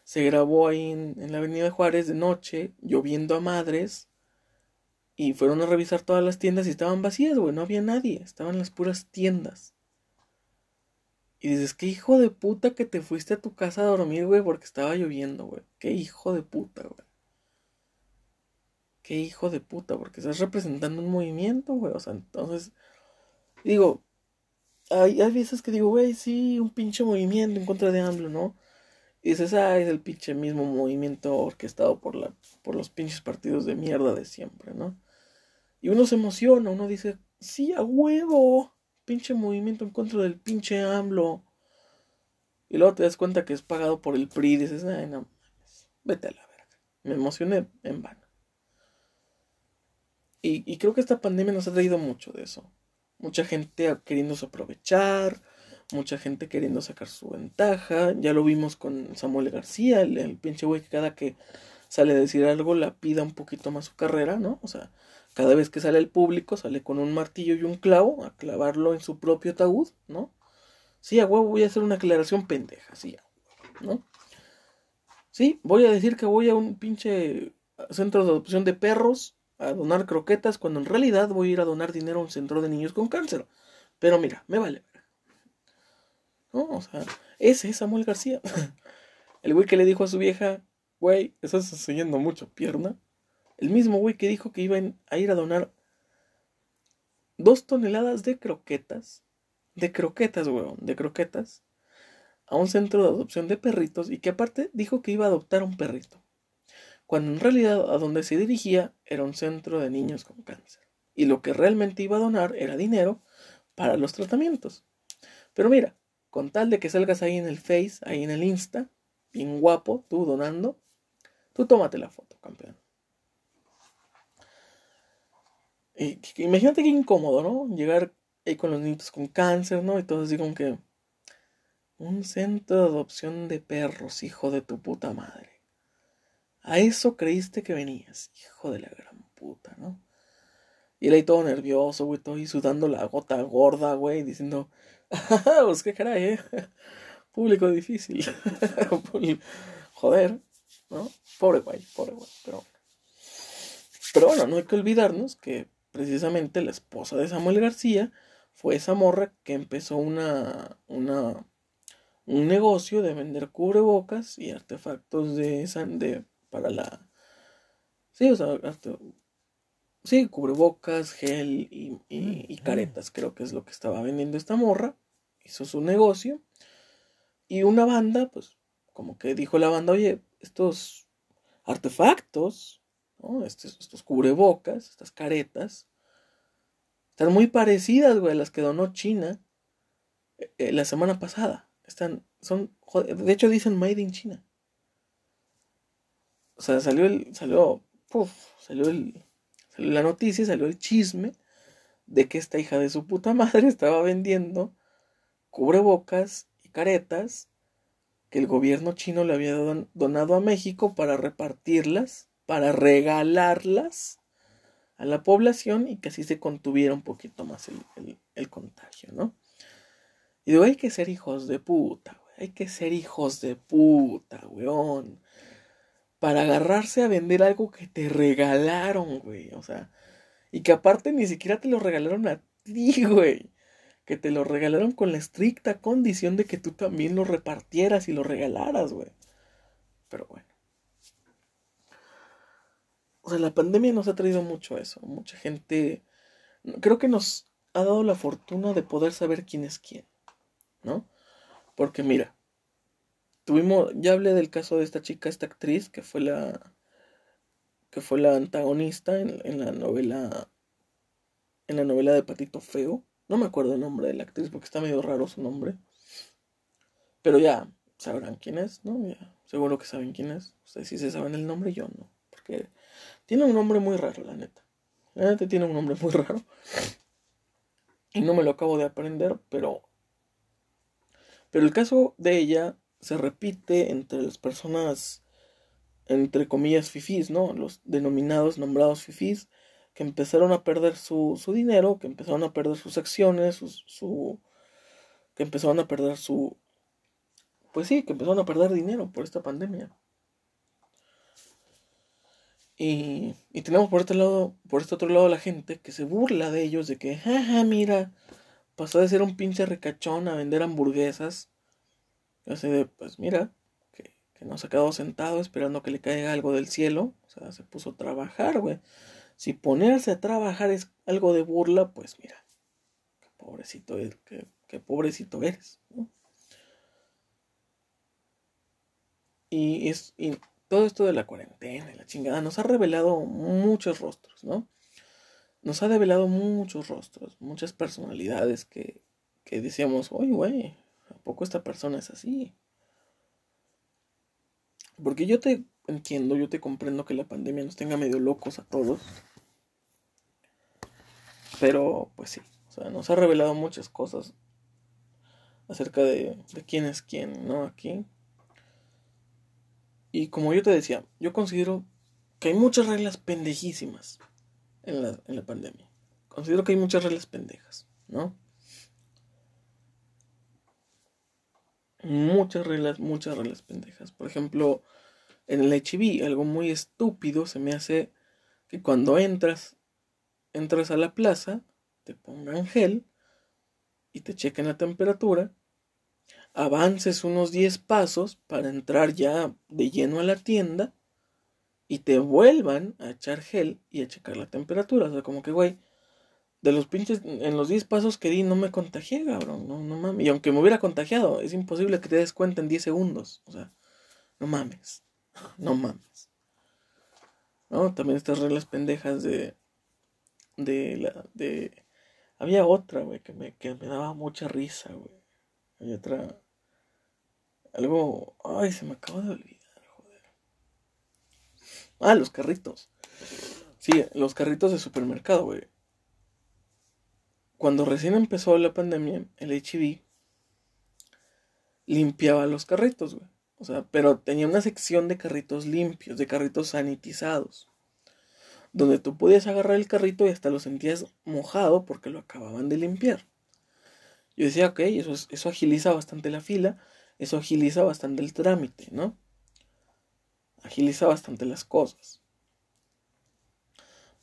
Se grabó ahí en, en la Avenida Juárez de noche, lloviendo a madres. Y fueron a revisar todas las tiendas y estaban vacías, güey. No había nadie. Estaban las puras tiendas. Y dices, qué hijo de puta que te fuiste a tu casa a dormir, güey, porque estaba lloviendo, güey. Qué hijo de puta, güey hijo de puta, porque estás representando un movimiento, güey. O sea, entonces, digo, hay, hay veces que digo, güey, sí, un pinche movimiento en contra de AMLO, ¿no? Y dices, ah, es el pinche mismo movimiento orquestado por, la, por los pinches partidos de mierda de siempre, ¿no? Y uno se emociona, uno dice, sí, a huevo, pinche movimiento en contra del pinche AMLO. Y luego te das cuenta que es pagado por el PRI dices, ay, no, vete a la verga. Me emocioné en vano. Y, creo que esta pandemia nos ha traído mucho de eso. Mucha gente queriéndose aprovechar, mucha gente queriendo sacar su ventaja. Ya lo vimos con Samuel García, el, pinche güey que cada que sale a decir algo la pida un poquito más su carrera, ¿no? O sea, cada vez que sale al público sale con un martillo y un clavo a clavarlo en su propio ataúd, ¿no? Sí, a huevo voy a hacer una aclaración pendeja, sí, ¿no? Sí, voy a decir que voy a un pinche centro de adopción de perros a donar croquetas cuando en realidad voy a ir a donar dinero a un centro de niños con cáncer. Pero mira, me vale. No, o sea, ese es Samuel García. El güey que le dijo a su vieja, güey, estás enseñando mucho pierna. El mismo güey que dijo que iba a ir a donar dos toneladas de croquetas. De croquetas, weón, de croquetas. A un centro de adopción de perritos y que aparte dijo que iba a adoptar un perrito cuando en realidad a donde se dirigía era un centro de niños con cáncer. Y lo que realmente iba a donar era dinero para los tratamientos. Pero mira, con tal de que salgas ahí en el Face, ahí en el Insta, bien guapo, tú donando, tú tómate la foto, campeón. Y, imagínate qué incómodo, ¿no? Llegar ahí con los niños con cáncer, ¿no? Y todo así como que... Un centro de adopción de perros, hijo de tu puta madre. A eso creíste que venías, hijo de la gran puta, ¿no? Y él ahí todo nervioso, güey, todo ahí sudando la gota gorda, güey, diciendo, pues qué caray, ¿eh? Público difícil. Joder, ¿no? Pobre güey, pobre güey, pero... Pero bueno, no hay que olvidarnos que precisamente la esposa de Samuel García fue esa morra que empezó una, una un negocio de vender cubrebocas y artefactos de, de para la sí o sea sí cubrebocas gel y, y, caretas creo que es lo que estaba vendiendo esta morra hizo su negocio y una banda pues como que dijo la banda oye estos artefactos ¿no? estos, estos cubrebocas estas caretas están muy parecidas güey a las que donó China eh, la semana pasada están, son, de hecho dicen Made in China. O sea, salió el, salió, salió el, salió la noticia, salió el chisme de que esta hija de su puta madre estaba vendiendo cubrebocas y caretas que el gobierno chino le había donado a México para repartirlas, para regalarlas a la población y que así se contuviera un poquito más el, el contagio, ¿no? Y digo, hay que ser hijos de puta, güey. Hay que ser hijos de puta, weón. Para agarrarse a vender algo que te regalaron, güey. O sea, y que aparte ni siquiera te lo regalaron a ti, güey. Que te lo regalaron con la estricta condición de que tú también lo repartieras y lo regalaras, güey. Pero bueno. O sea, la pandemia nos ha traído mucho eso. Mucha gente. Creo que nos ha dado la fortuna de poder saber quién es quién. ¿no? Porque mira, tuvimos, ya hablé del caso de esta chica, esta actriz, que fue la, que fue la antagonista en, en la novela, en la novela de Patito Feo. No me acuerdo el nombre de la actriz porque está medio raro su nombre. Pero ya sabrán quién es, ¿no? Ya, seguro que saben quién es. Ustedes sí se saben el nombre, yo no. Porque tiene un nombre muy raro, la neta. La neta tiene un nombre muy raro. Y no me lo acabo de aprender, pero pero el caso de ella se repite entre las personas, entre comillas, fifís, ¿no? Los denominados, nombrados fifís, que empezaron a perder su, su dinero, que empezaron a perder sus acciones, su, su, que empezaron a perder su... Pues sí, que empezaron a perder dinero por esta pandemia. Y, y tenemos por este lado, por este otro lado la gente que se burla de ellos de que, jaja, mira, pasó de ser un pinche ricachón a vender hamburguesas. Sé de, pues mira, que, que no se ha quedado sentado esperando que le caiga algo del cielo. O sea, se puso a trabajar, güey. Si ponerse a trabajar es algo de burla, pues mira, qué pobrecito, qué, qué pobrecito eres, ¿no? Y, es, y todo esto de la cuarentena y la chingada nos ha revelado muchos rostros, ¿no? nos ha develado muchos rostros, muchas personalidades que, que decíamos, oye, güey, ¿a poco esta persona es así? Porque yo te entiendo, yo te comprendo que la pandemia nos tenga medio locos a todos. Pero, pues sí, o sea, nos ha revelado muchas cosas acerca de, de quién es quién, ¿no? Aquí. Y como yo te decía, yo considero que hay muchas reglas pendejísimas en la, en la pandemia. Considero que hay muchas reglas pendejas, ¿no? Muchas reglas, muchas reglas pendejas. Por ejemplo, en el HIV, algo muy estúpido se me hace que cuando entras, entras a la plaza, te pongan gel y te chequen la temperatura, avances unos 10 pasos para entrar ya de lleno a la tienda y te vuelvan a echar gel y a checar la temperatura. O sea, como que, güey, de los pinches, en los 10 pasos que di no me contagié, cabrón. No, no mames. Y aunque me hubiera contagiado, es imposible que te des cuenta en 10 segundos. O sea, no mames. No mames. ¿No? También estas reglas pendejas de. De la. De. Había otra, güey, que me, que me daba mucha risa, güey. Había otra. Algo. Ay, se me acaba de olvidar. Ah, los carritos. Sí, los carritos de supermercado, güey. Cuando recién empezó la pandemia, el HIV limpiaba los carritos, güey. O sea, pero tenía una sección de carritos limpios, de carritos sanitizados. Donde tú podías agarrar el carrito y hasta lo sentías mojado porque lo acababan de limpiar. Yo decía, ok, eso, eso agiliza bastante la fila, eso agiliza bastante el trámite, ¿no? Agiliza bastante las cosas.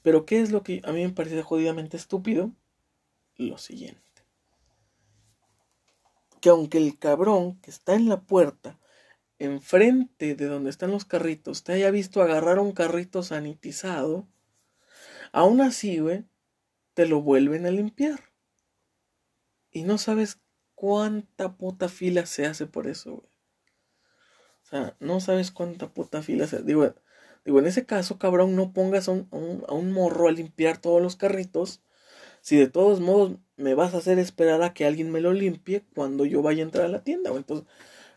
Pero ¿qué es lo que a mí me parece jodidamente estúpido? Lo siguiente. Que aunque el cabrón que está en la puerta, enfrente de donde están los carritos, te haya visto agarrar un carrito sanitizado, aún así, güey, te lo vuelven a limpiar. Y no sabes cuánta puta fila se hace por eso, güey. O sea, no sabes cuánta puta fila se hace. Digo, digo, en ese caso, cabrón, no pongas a un, a un morro a limpiar todos los carritos. Si de todos modos me vas a hacer esperar a que alguien me lo limpie cuando yo vaya a entrar a la tienda, güey. Entonces,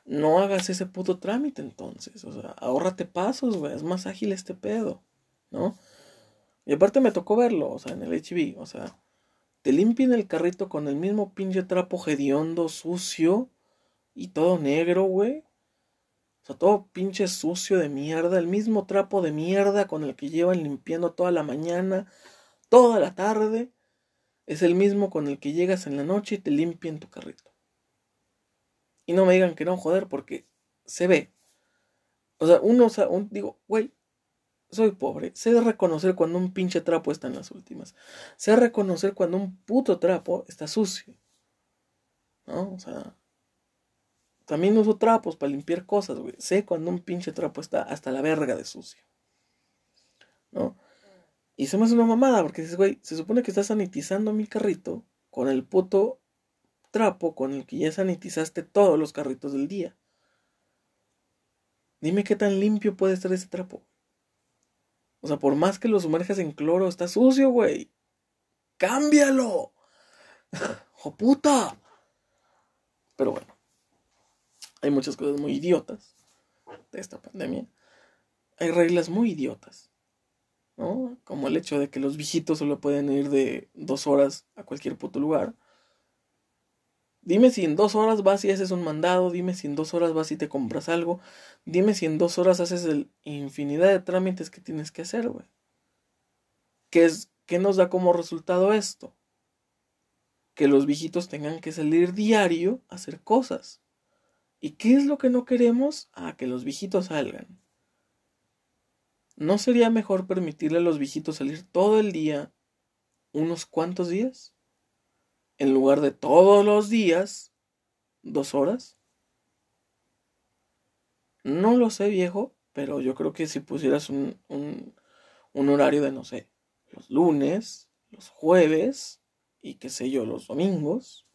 no hagas ese puto trámite entonces. O sea, ahórrate pasos, güey. Es más ágil este pedo, ¿no? Y aparte me tocó verlo, o sea, en el HB, o sea, te limpian el carrito con el mismo pinche trapo hediondo, sucio y todo negro, güey. O sea, todo pinche sucio de mierda, el mismo trapo de mierda con el que llevan limpiando toda la mañana, toda la tarde, es el mismo con el que llegas en la noche y te limpian tu carrito. Y no me digan que no, joder, porque se ve. O sea, uno, o digo, güey, soy pobre. Sé reconocer cuando un pinche trapo está en las últimas. Sé reconocer cuando un puto trapo está sucio. ¿No? O sea. También uso trapos para limpiar cosas, güey. Sé cuando un pinche trapo está hasta la verga de sucio. ¿No? Y se me hace una mamada porque dices, güey, se supone que estás sanitizando mi carrito con el puto trapo con el que ya sanitizaste todos los carritos del día. Dime qué tan limpio puede estar ese trapo. O sea, por más que lo sumerjas en cloro, está sucio, güey. ¡Cámbialo! ¡Oh puta! Pero bueno, hay muchas cosas muy idiotas de esta pandemia. Hay reglas muy idiotas. ¿No? Como el hecho de que los viejitos solo pueden ir de dos horas a cualquier puto lugar. Dime si en dos horas vas y haces un mandado, dime si en dos horas vas y te compras algo, dime si en dos horas haces el infinidad de trámites que tienes que hacer, güey. ¿Qué, ¿Qué nos da como resultado esto? Que los viejitos tengan que salir diario a hacer cosas. ¿Y qué es lo que no queremos? Ah, que los viejitos salgan. ¿No sería mejor permitirle a los viejitos salir todo el día unos cuantos días? en lugar de todos los días, dos horas. No lo sé, viejo, pero yo creo que si pusieras un, un, horario de, no sé, los lunes, los jueves y qué sé yo, los domingos,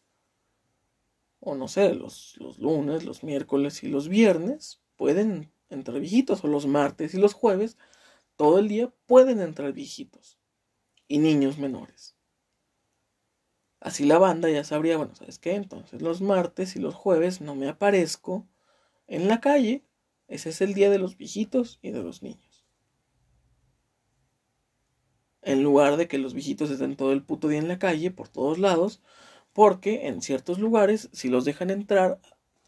o no sé, los, los lunes, los miércoles y los viernes, pueden entrar viejitos, o los martes y los jueves, todo el día pueden entrar viejitos y niños menores. Así la banda ya sabría, bueno, ¿sabes qué? Entonces los martes y los jueves no me aparezco en la calle. Ese es el día de los viejitos y de los niños. En lugar de que los viejitos estén todo el puto día en la calle, por todos lados, porque en ciertos lugares, si los dejan entrar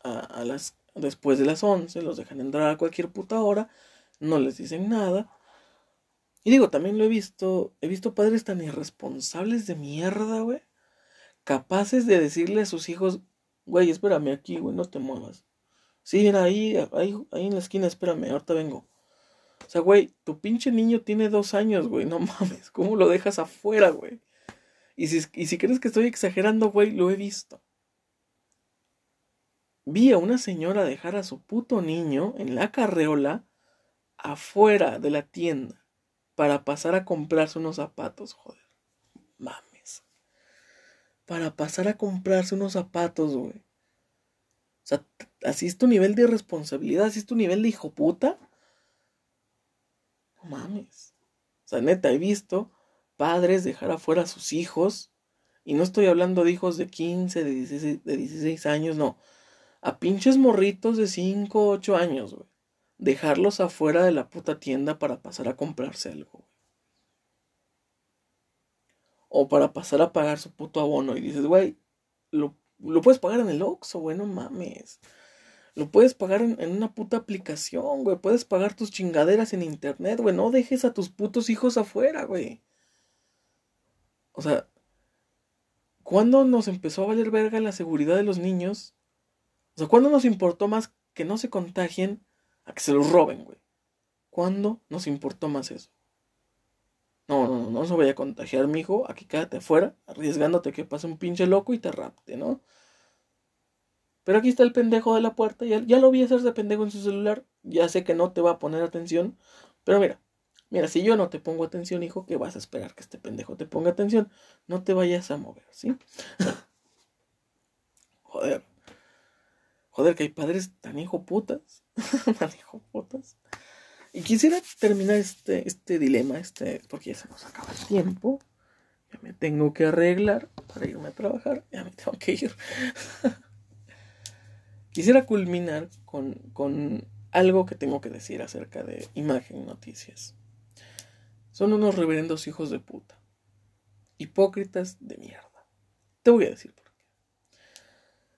a, las, después de las 11, los dejan entrar a cualquier puta hora, no les dicen nada. Y digo, también lo he visto, he visto padres tan irresponsables de mierda, güey capaces de decirle a sus hijos, güey, espérame aquí, güey, no te muevas. Sí, ahí, ahí, ahí en la esquina, espérame, ahorita vengo. O sea, güey, tu pinche niño tiene dos años, güey, no mames, ¿cómo lo dejas afuera, güey? Y si, y si crees que estoy exagerando, güey, lo he visto. Vi a una señora dejar a su puto niño en la carreola afuera de la tienda para pasar a comprarse unos zapatos, joder. Mames para pasar a comprarse unos zapatos, güey. O sea, así es tu nivel de responsabilidad, así es tu nivel de hijo puta. No mames. O sea, neta, he visto padres dejar afuera a sus hijos. Y no estoy hablando de hijos de 15, de 16, de 16 años, no. A pinches morritos de 5, 8 años, güey. Dejarlos afuera de la puta tienda para pasar a comprarse algo. O para pasar a pagar su puto abono. Y dices, güey, lo, lo puedes pagar en el Oxxo, güey, no mames. Lo puedes pagar en, en, una puta aplicación, güey. Puedes pagar tus chingaderas en internet, güey. No dejes a tus putos hijos afuera, güey. O sea, ¿cuándo nos empezó a valer verga la seguridad de los niños? Sea, ¿cuándo nos importó más que no se contagien a que se los roben, güey? ¿Cuándo nos importó más eso? No, no, no, no se vaya a contagiar, mijo. Aquí quédate afuera, arriesgándote que pase un pinche loco y te rapte, ¿no? Pero aquí está el pendejo de la puerta. Ya, ya lo vi hacerse pendejo en su celular. Ya sé que no te va a poner atención. Pero mira, mira, si yo no te pongo atención, hijo, ¿qué vas a esperar que este pendejo te ponga atención? No te vayas a mover, ¿sí? Joder. Joder, que hay padres tan hijo putas. tan hijo putas. Y quisiera terminar este, este dilema, este, porque ya se nos acaba el tiempo. Ya me tengo que arreglar para irme a trabajar. Ya me tengo que ir. quisiera culminar con, con algo que tengo que decir acerca de Imagen Noticias. Son unos reverendos hijos de puta. Hipócritas de mierda. Te voy a decir.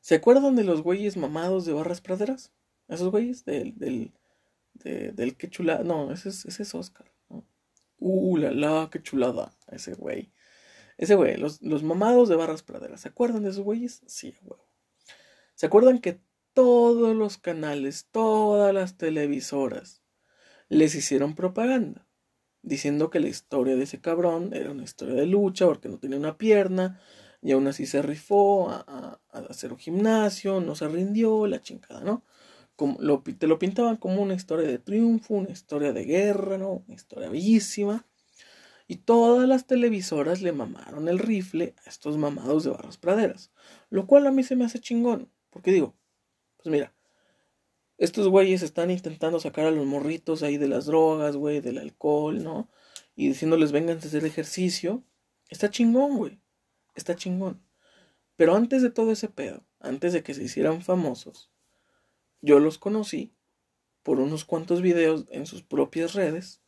¿Se acuerdan de los güeyes mamados de Barras Praderas? Esos güeyes del, del, qué chulada. No, ese es, ese es Oscar. ¿no? Uh, la la, qué chulada. Ese güey. Ese güey, los, los mamados de Barras Praderas. ¿Se acuerdan de esos güeyes? Sí, güey. ¿Se acuerdan que todos los canales, todas las televisoras les hicieron propaganda? Diciendo que la historia de ese cabrón era una historia de lucha porque no tenía una pierna y aún así se rifó a, a, hacer un gimnasio, no se rindió, la chingada, ¿no? Como te lo pintaban como una historia de triunfo, una historia de guerra, ¿no? Una historia bellísima. Y todas las televisoras le mamaron el rifle a estos mamados de barras praderas. Lo cual a mí se me hace chingón. Porque digo, pues mira, estos güeyes están intentando sacar a los morritos ahí de las drogas, güey, del alcohol, ¿no? Y diciéndoles vengan a hacer ejercicio. Está chingón, güey. Está chingón. Pero antes de todo ese pedo, antes de que se hicieran famosos, yo los conocí por unos cuantos videos en sus propias redes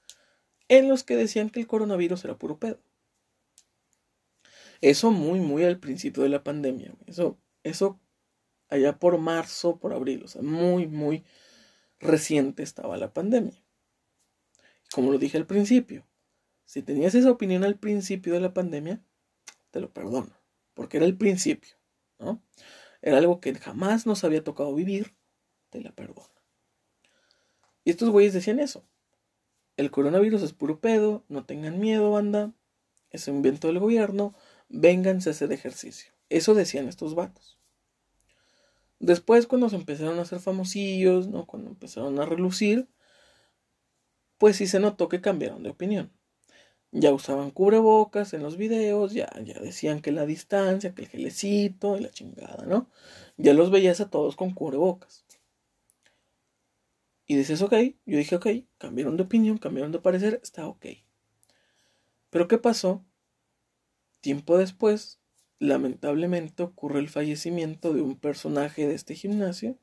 en los que decían que el coronavirus era puro pedo. Eso muy, muy al principio de la pandemia. Eso, eso allá por marzo, por abril, o sea, muy, muy reciente estaba la pandemia. Como lo dije al principio, si tenías esa opinión al principio de la pandemia, te lo perdono, porque era el principio, ¿no? Era algo que jamás nos había tocado vivir, te la perdono. Y estos güeyes decían eso. El coronavirus es puro pedo, no tengan miedo, banda. Es un invento del gobierno, vénganse a hacer ejercicio. Eso decían estos vatos. Después, cuando se empezaron a hacer famosillos, ¿no? Cuando empezaron a relucir, pues sí se notó que cambiaron de opinión. Ya usaban cubrebocas en los videos, ya, ya decían que la distancia, que el gelecito y la chingada, ¿no? Ya los veías a todos con cubrebocas. Y dices, ok, yo dije, ok, cambiaron de opinión, cambiaron de parecer, está ok. Pero ¿qué pasó? Tiempo después, lamentablemente ocurre el fallecimiento de un personaje de este gimnasio,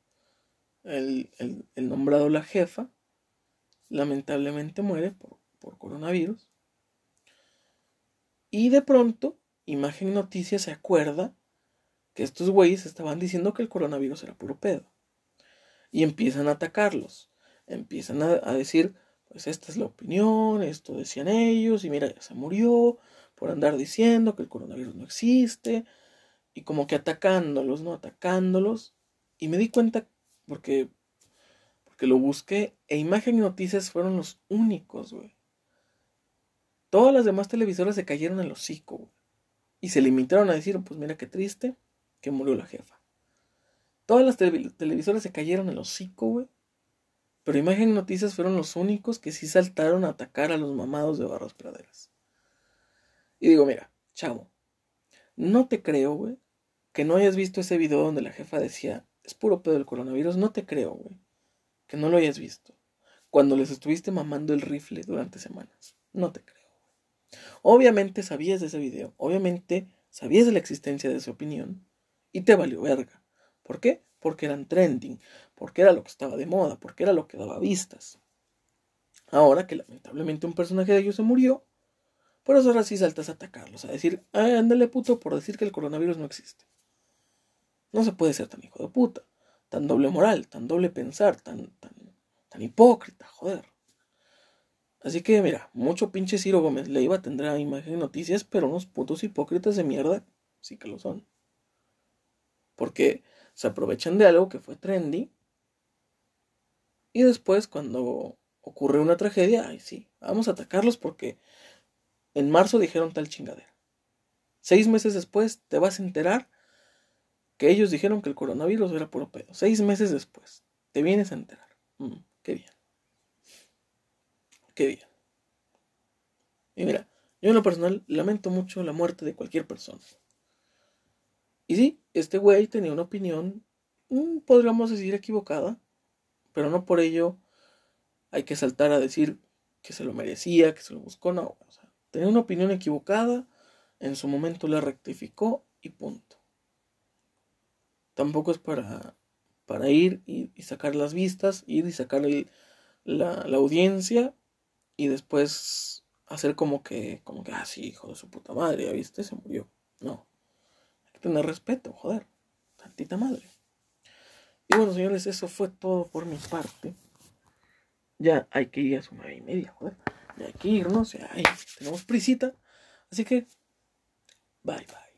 el, el, el nombrado la jefa, lamentablemente muere por, por, coronavirus. Y de pronto, Imagen Noticias se acuerda que estos güeyes estaban diciendo que el coronavirus era puro pedo. Y empiezan a atacarlos empiezan a, a, decir, pues esta es la opinión, esto decían ellos, y mira, ya se murió por andar diciendo que el coronavirus no existe, y como que atacándolos, ¿no? Atacándolos. Y me di cuenta, porque, porque lo busqué, e Imagen y Noticias fueron los únicos, güey. Todas las demás televisoras se cayeron al hocico, güey. Y se limitaron a decir, pues mira qué triste, que murió la jefa. Todas las tele televisoras se cayeron al hocico, güey pero Imagen Noticias fueron los únicos que sí saltaron a atacar a los mamados de Barras Praderas. Y digo, mira, chavo, no te creo, güey, que no hayas visto ese video donde la jefa decía, es puro pedo del coronavirus, no te creo, güey, que no lo hayas visto. Cuando les estuviste mamando el rifle durante semanas. No te creo. Obviamente sabías de ese video, obviamente sabías de la existencia de esa opinión y te valió verga. ¿Por qué? Porque eran trending, porque era lo que estaba de moda, porque era lo que daba vistas. Ahora que lamentablemente un personaje de ellos se murió, Por eso ahora sí saltas a atacarlos, a decir, ah, ándale puto por decir que el coronavirus no existe. No se puede ser tan hijo de puta, tan doble moral, tan doble pensar, tan, tan, tan hipócrita, joder. Así que mira, mucho pinche Ciro Gómez Leiva tendrá imagen y noticias, pero unos putos hipócritas de mierda sí que lo son. Porque se aprovechan de algo que fue trendy y después cuando ocurre una tragedia, ay sí, vamos a atacarlos porque en marzo dijeron tal chingadera. Seis meses después te vas a enterar que ellos dijeron que el coronavirus era puro pedo. Seis meses después te vienes a enterar. Mm, qué bien. Qué bien. Y mira, yo en lo personal lamento mucho la muerte de cualquier persona. Y sí, este güey tenía una opinión, mm, podríamos decir, equivocada, pero no por ello hay que saltar a decir que se lo merecía, que se lo buscó, no. O sea, tenía una opinión equivocada, en su momento la rectificó y punto. Tampoco es para, para ir y, sacar las vistas, ir y sacar la, audiencia y después hacer como que, como que, ah, sí, hijo de su puta madre, viste, se murió. No. Hay que tener respeto, joder. Tantita madre. Y bueno, señores, eso fue todo por mi parte. Ya hay que ir a su nueve y media, joder. Ya hay que irnos, ya hay, tenemos prisita. Así que, bye bye.